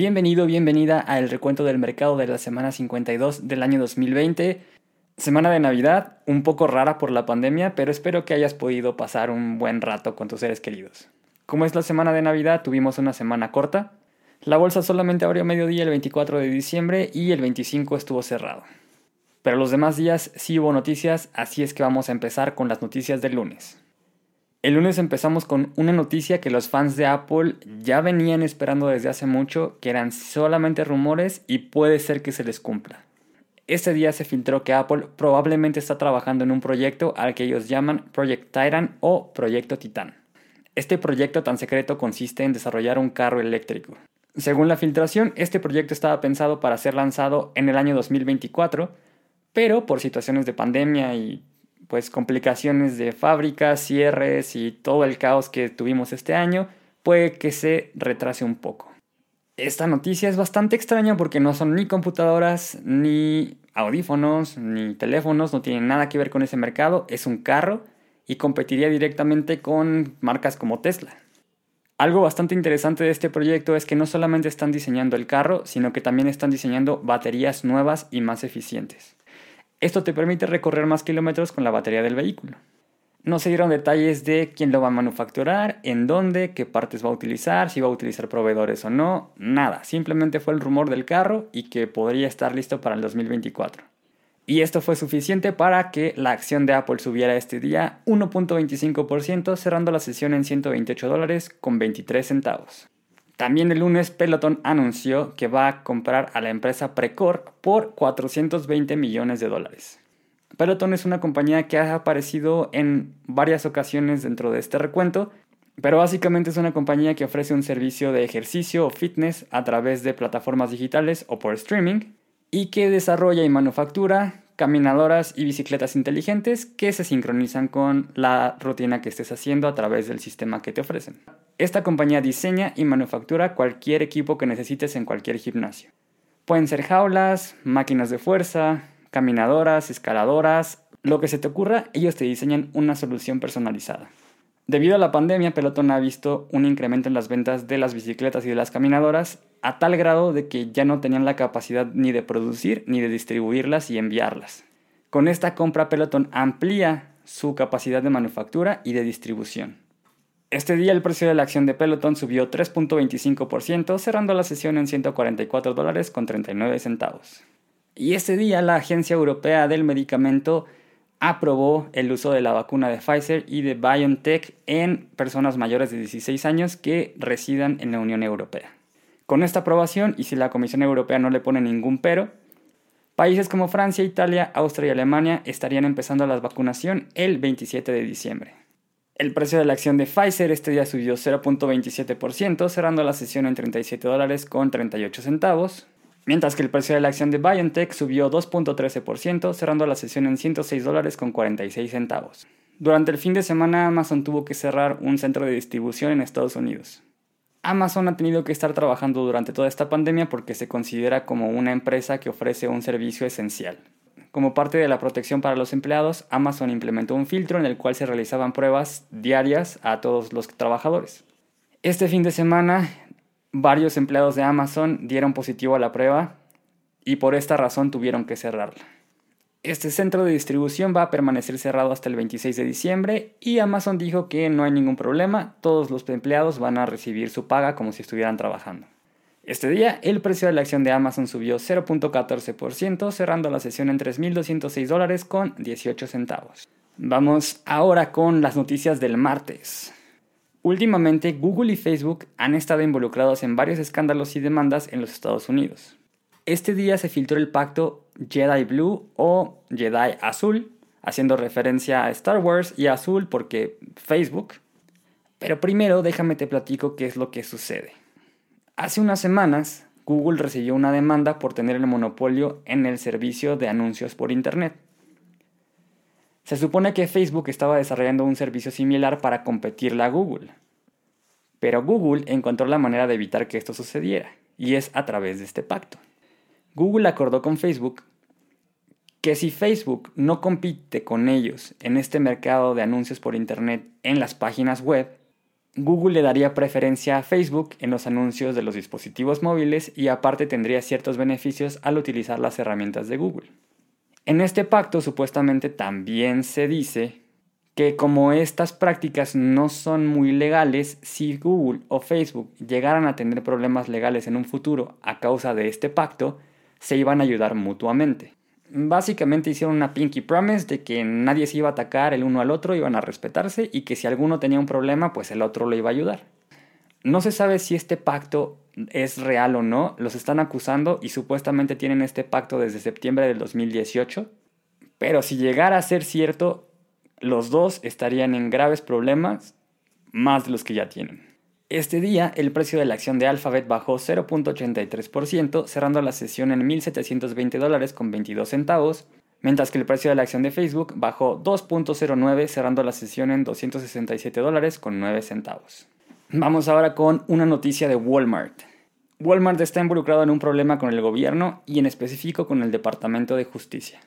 Bienvenido, bienvenida al recuento del mercado de la semana 52 del año 2020. Semana de Navidad, un poco rara por la pandemia, pero espero que hayas podido pasar un buen rato con tus seres queridos. Como es la semana de Navidad, tuvimos una semana corta. La bolsa solamente abrió mediodía el 24 de diciembre y el 25 estuvo cerrado. Pero los demás días sí hubo noticias, así es que vamos a empezar con las noticias del lunes. El lunes empezamos con una noticia que los fans de Apple ya venían esperando desde hace mucho, que eran solamente rumores y puede ser que se les cumpla. Este día se filtró que Apple probablemente está trabajando en un proyecto al que ellos llaman Project Titan o Proyecto Titán. Este proyecto tan secreto consiste en desarrollar un carro eléctrico. Según la filtración, este proyecto estaba pensado para ser lanzado en el año 2024, pero por situaciones de pandemia y pues complicaciones de fábricas, cierres y todo el caos que tuvimos este año, puede que se retrase un poco. Esta noticia es bastante extraña porque no son ni computadoras, ni audífonos, ni teléfonos, no tienen nada que ver con ese mercado, es un carro y competiría directamente con marcas como Tesla. Algo bastante interesante de este proyecto es que no solamente están diseñando el carro, sino que también están diseñando baterías nuevas y más eficientes. Esto te permite recorrer más kilómetros con la batería del vehículo. No se dieron detalles de quién lo va a manufacturar, en dónde, qué partes va a utilizar, si va a utilizar proveedores o no, nada. Simplemente fue el rumor del carro y que podría estar listo para el 2024. Y esto fue suficiente para que la acción de Apple subiera este día 1.25%, cerrando la sesión en 128 dólares con 23 centavos. También el lunes Peloton anunció que va a comprar a la empresa Precor por 420 millones de dólares. Peloton es una compañía que ha aparecido en varias ocasiones dentro de este recuento, pero básicamente es una compañía que ofrece un servicio de ejercicio o fitness a través de plataformas digitales o por streaming y que desarrolla y manufactura caminadoras y bicicletas inteligentes que se sincronizan con la rutina que estés haciendo a través del sistema que te ofrecen. Esta compañía diseña y manufactura cualquier equipo que necesites en cualquier gimnasio. Pueden ser jaulas, máquinas de fuerza, caminadoras, escaladoras, lo que se te ocurra, ellos te diseñan una solución personalizada. Debido a la pandemia, Peloton ha visto un incremento en las ventas de las bicicletas y de las caminadoras a tal grado de que ya no tenían la capacidad ni de producir ni de distribuirlas y enviarlas. Con esta compra Peloton amplía su capacidad de manufactura y de distribución. Este día el precio de la acción de Peloton subió 3.25%, cerrando la sesión en 144 dólares con 39 centavos. Y este día la Agencia Europea del Medicamento aprobó el uso de la vacuna de Pfizer y de BioNTech en personas mayores de 16 años que residan en la Unión Europea. Con esta aprobación, y si la Comisión Europea no le pone ningún pero, países como Francia, Italia, Austria y Alemania estarían empezando la vacunación el 27 de diciembre. El precio de la acción de Pfizer este día subió 0.27%, cerrando la sesión en 37 dólares con 38 centavos, mientras que el precio de la acción de BioNTech subió 2.13%, cerrando la sesión en 106 dólares con 46 centavos. Durante el fin de semana Amazon tuvo que cerrar un centro de distribución en Estados Unidos. Amazon ha tenido que estar trabajando durante toda esta pandemia porque se considera como una empresa que ofrece un servicio esencial. Como parte de la protección para los empleados, Amazon implementó un filtro en el cual se realizaban pruebas diarias a todos los trabajadores. Este fin de semana, varios empleados de Amazon dieron positivo a la prueba y por esta razón tuvieron que cerrarla. Este centro de distribución va a permanecer cerrado hasta el 26 de diciembre y Amazon dijo que no hay ningún problema, todos los empleados van a recibir su paga como si estuvieran trabajando. Este día el precio de la acción de Amazon subió 0.14%, cerrando la sesión en 3.206 dólares con 18 centavos. Vamos ahora con las noticias del martes. Últimamente Google y Facebook han estado involucrados en varios escándalos y demandas en los Estados Unidos. Este día se filtró el pacto Jedi Blue o Jedi Azul, haciendo referencia a Star Wars y Azul porque Facebook. Pero primero déjame te platico qué es lo que sucede. Hace unas semanas, Google recibió una demanda por tener el monopolio en el servicio de anuncios por Internet. Se supone que Facebook estaba desarrollando un servicio similar para competirle a Google. Pero Google encontró la manera de evitar que esto sucediera, y es a través de este pacto. Google acordó con Facebook que si Facebook no compite con ellos en este mercado de anuncios por Internet en las páginas web, Google le daría preferencia a Facebook en los anuncios de los dispositivos móviles y aparte tendría ciertos beneficios al utilizar las herramientas de Google. En este pacto supuestamente también se dice que como estas prácticas no son muy legales, si Google o Facebook llegaran a tener problemas legales en un futuro a causa de este pacto, se iban a ayudar mutuamente. Básicamente hicieron una pinky promise de que nadie se iba a atacar el uno al otro, iban a respetarse y que si alguno tenía un problema, pues el otro lo iba a ayudar. No se sabe si este pacto es real o no, los están acusando y supuestamente tienen este pacto desde septiembre del 2018, pero si llegara a ser cierto, los dos estarían en graves problemas, más de los que ya tienen. Este día, el precio de la acción de Alphabet bajó 0.83%, cerrando la sesión en 1.720 dólares con 22 centavos, mientras que el precio de la acción de Facebook bajó 2.09, cerrando la sesión en 267 dólares con 9 centavos. Vamos ahora con una noticia de Walmart. Walmart está involucrado en un problema con el gobierno y en específico con el Departamento de Justicia.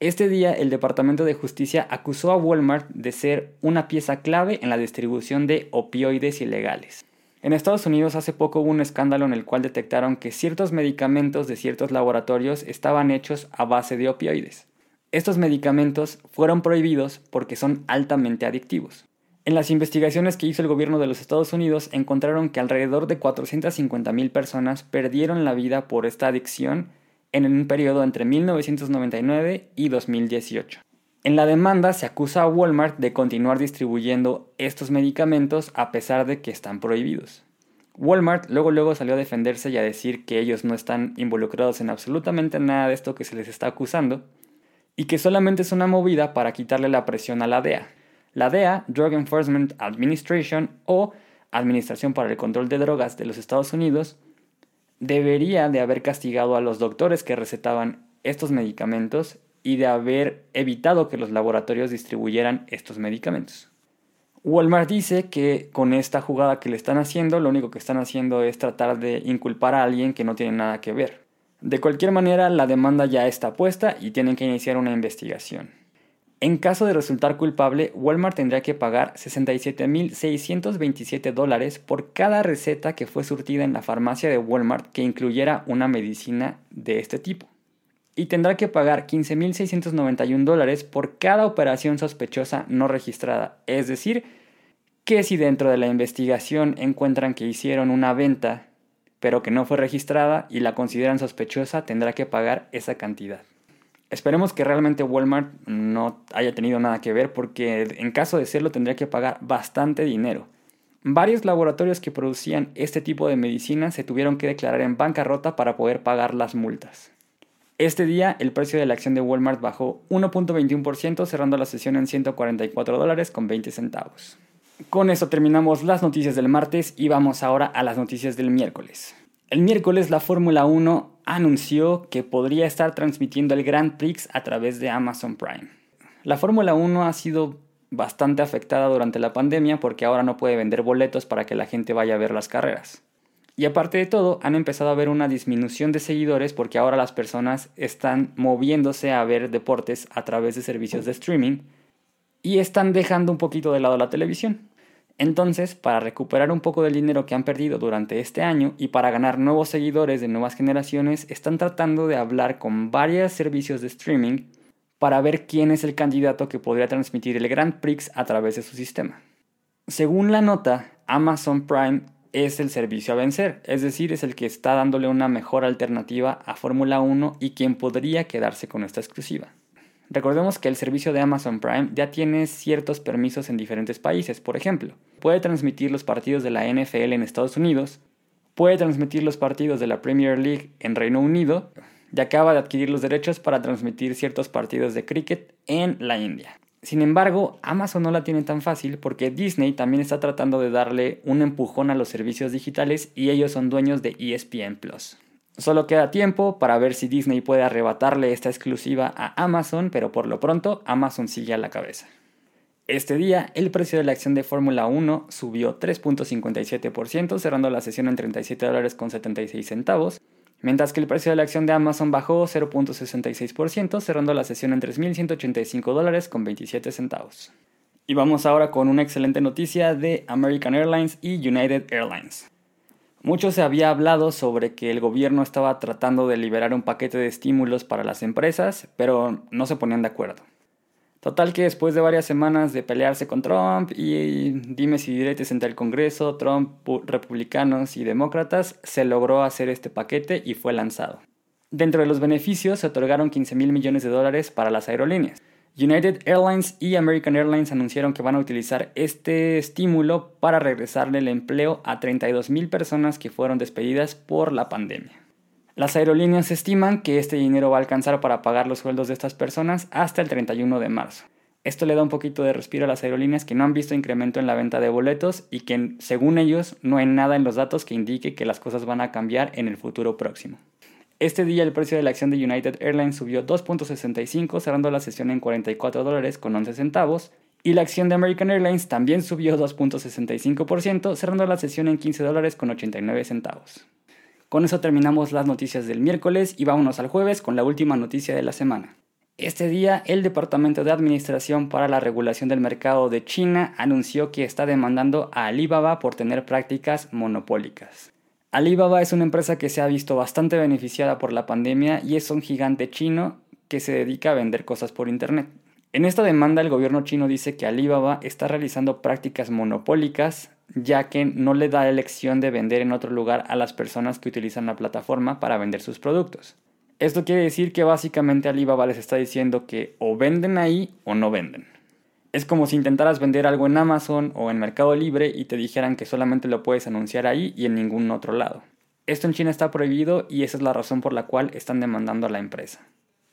Este día el Departamento de Justicia acusó a Walmart de ser una pieza clave en la distribución de opioides ilegales. En Estados Unidos hace poco hubo un escándalo en el cual detectaron que ciertos medicamentos de ciertos laboratorios estaban hechos a base de opioides. Estos medicamentos fueron prohibidos porque son altamente adictivos. En las investigaciones que hizo el gobierno de los Estados Unidos encontraron que alrededor de 450.000 personas perdieron la vida por esta adicción en un periodo entre 1999 y 2018. En la demanda se acusa a Walmart de continuar distribuyendo estos medicamentos a pesar de que están prohibidos. Walmart luego luego salió a defenderse y a decir que ellos no están involucrados en absolutamente nada de esto que se les está acusando y que solamente es una movida para quitarle la presión a la DEA. La DEA, Drug Enforcement Administration o Administración para el Control de Drogas de los Estados Unidos, debería de haber castigado a los doctores que recetaban estos medicamentos y de haber evitado que los laboratorios distribuyeran estos medicamentos. Walmart dice que con esta jugada que le están haciendo, lo único que están haciendo es tratar de inculpar a alguien que no tiene nada que ver. De cualquier manera, la demanda ya está puesta y tienen que iniciar una investigación. En caso de resultar culpable, Walmart tendría que pagar 67.627 dólares por cada receta que fue surtida en la farmacia de Walmart que incluyera una medicina de este tipo. Y tendrá que pagar 15.691 dólares por cada operación sospechosa no registrada. Es decir, que si dentro de la investigación encuentran que hicieron una venta pero que no fue registrada y la consideran sospechosa, tendrá que pagar esa cantidad. Esperemos que realmente Walmart no haya tenido nada que ver porque en caso de serlo tendría que pagar bastante dinero. Varios laboratorios que producían este tipo de medicinas se tuvieron que declarar en bancarrota para poder pagar las multas. Este día el precio de la acción de Walmart bajó 1.21% cerrando la sesión en 144 dólares con 20 centavos. Con eso terminamos las noticias del martes y vamos ahora a las noticias del miércoles. El miércoles la Fórmula 1 anunció que podría estar transmitiendo el Grand Prix a través de Amazon Prime. La Fórmula 1 ha sido bastante afectada durante la pandemia porque ahora no puede vender boletos para que la gente vaya a ver las carreras. Y aparte de todo, han empezado a ver una disminución de seguidores porque ahora las personas están moviéndose a ver deportes a través de servicios de streaming y están dejando un poquito de lado la televisión. Entonces, para recuperar un poco del dinero que han perdido durante este año y para ganar nuevos seguidores de nuevas generaciones, están tratando de hablar con varios servicios de streaming para ver quién es el candidato que podría transmitir el Grand Prix a través de su sistema. Según la nota, Amazon Prime es el servicio a vencer, es decir, es el que está dándole una mejor alternativa a Fórmula 1 y quien podría quedarse con esta exclusiva. Recordemos que el servicio de Amazon Prime ya tiene ciertos permisos en diferentes países. Por ejemplo, puede transmitir los partidos de la NFL en Estados Unidos, puede transmitir los partidos de la Premier League en Reino Unido y acaba de adquirir los derechos para transmitir ciertos partidos de cricket en la India. Sin embargo, Amazon no la tiene tan fácil porque Disney también está tratando de darle un empujón a los servicios digitales y ellos son dueños de ESPN Plus. Solo queda tiempo para ver si Disney puede arrebatarle esta exclusiva a Amazon, pero por lo pronto Amazon sigue a la cabeza. Este día, el precio de la acción de Fórmula 1 subió 3.57%, cerrando la sesión en 37 dólares con 76 centavos, mientras que el precio de la acción de Amazon bajó 0.66%, cerrando la sesión en 3.185 dólares con 27 centavos. Y vamos ahora con una excelente noticia de American Airlines y United Airlines. Mucho se había hablado sobre que el gobierno estaba tratando de liberar un paquete de estímulos para las empresas, pero no se ponían de acuerdo. Total que después de varias semanas de pelearse con Trump y dimes y diretes entre el Congreso, Trump, republicanos y demócratas, se logró hacer este paquete y fue lanzado. Dentro de los beneficios se otorgaron 15 mil millones de dólares para las aerolíneas. United Airlines y American Airlines anunciaron que van a utilizar este estímulo para regresarle el empleo a 32.000 personas que fueron despedidas por la pandemia. Las aerolíneas estiman que este dinero va a alcanzar para pagar los sueldos de estas personas hasta el 31 de marzo. Esto le da un poquito de respiro a las aerolíneas que no han visto incremento en la venta de boletos y que, según ellos, no hay nada en los datos que indique que las cosas van a cambiar en el futuro próximo. Este día el precio de la acción de United Airlines subió 2.65 cerrando la sesión en 44 dólares con 11 centavos y la acción de American Airlines también subió 2.65% cerrando la sesión en 15 dólares con 89 centavos. Con eso terminamos las noticias del miércoles y vámonos al jueves con la última noticia de la semana. Este día, el Departamento de Administración para la Regulación del Mercado de China anunció que está demandando a Alibaba por tener prácticas monopólicas. Alibaba es una empresa que se ha visto bastante beneficiada por la pandemia y es un gigante chino que se dedica a vender cosas por Internet. En esta demanda el gobierno chino dice que Alibaba está realizando prácticas monopólicas ya que no le da elección de vender en otro lugar a las personas que utilizan la plataforma para vender sus productos. Esto quiere decir que básicamente Alibaba les está diciendo que o venden ahí o no venden. Es como si intentaras vender algo en Amazon o en Mercado Libre y te dijeran que solamente lo puedes anunciar ahí y en ningún otro lado. Esto en China está prohibido y esa es la razón por la cual están demandando a la empresa.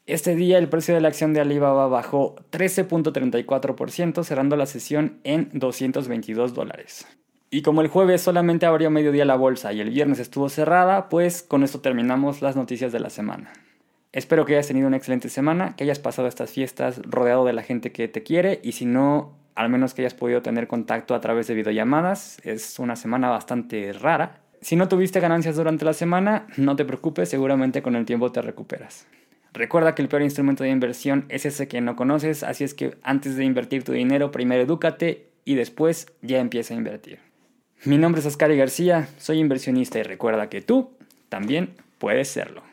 Este día el precio de la acción de Alibaba bajó 13.34%, cerrando la sesión en 222 dólares. Y como el jueves solamente abrió mediodía la bolsa y el viernes estuvo cerrada, pues con esto terminamos las noticias de la semana. Espero que hayas tenido una excelente semana, que hayas pasado estas fiestas rodeado de la gente que te quiere y si no, al menos que hayas podido tener contacto a través de videollamadas. Es una semana bastante rara. Si no tuviste ganancias durante la semana, no te preocupes, seguramente con el tiempo te recuperas. Recuerda que el peor instrumento de inversión es ese que no conoces, así es que antes de invertir tu dinero, primero edúcate y después ya empieza a invertir. Mi nombre es Ascari García, soy inversionista y recuerda que tú también puedes serlo.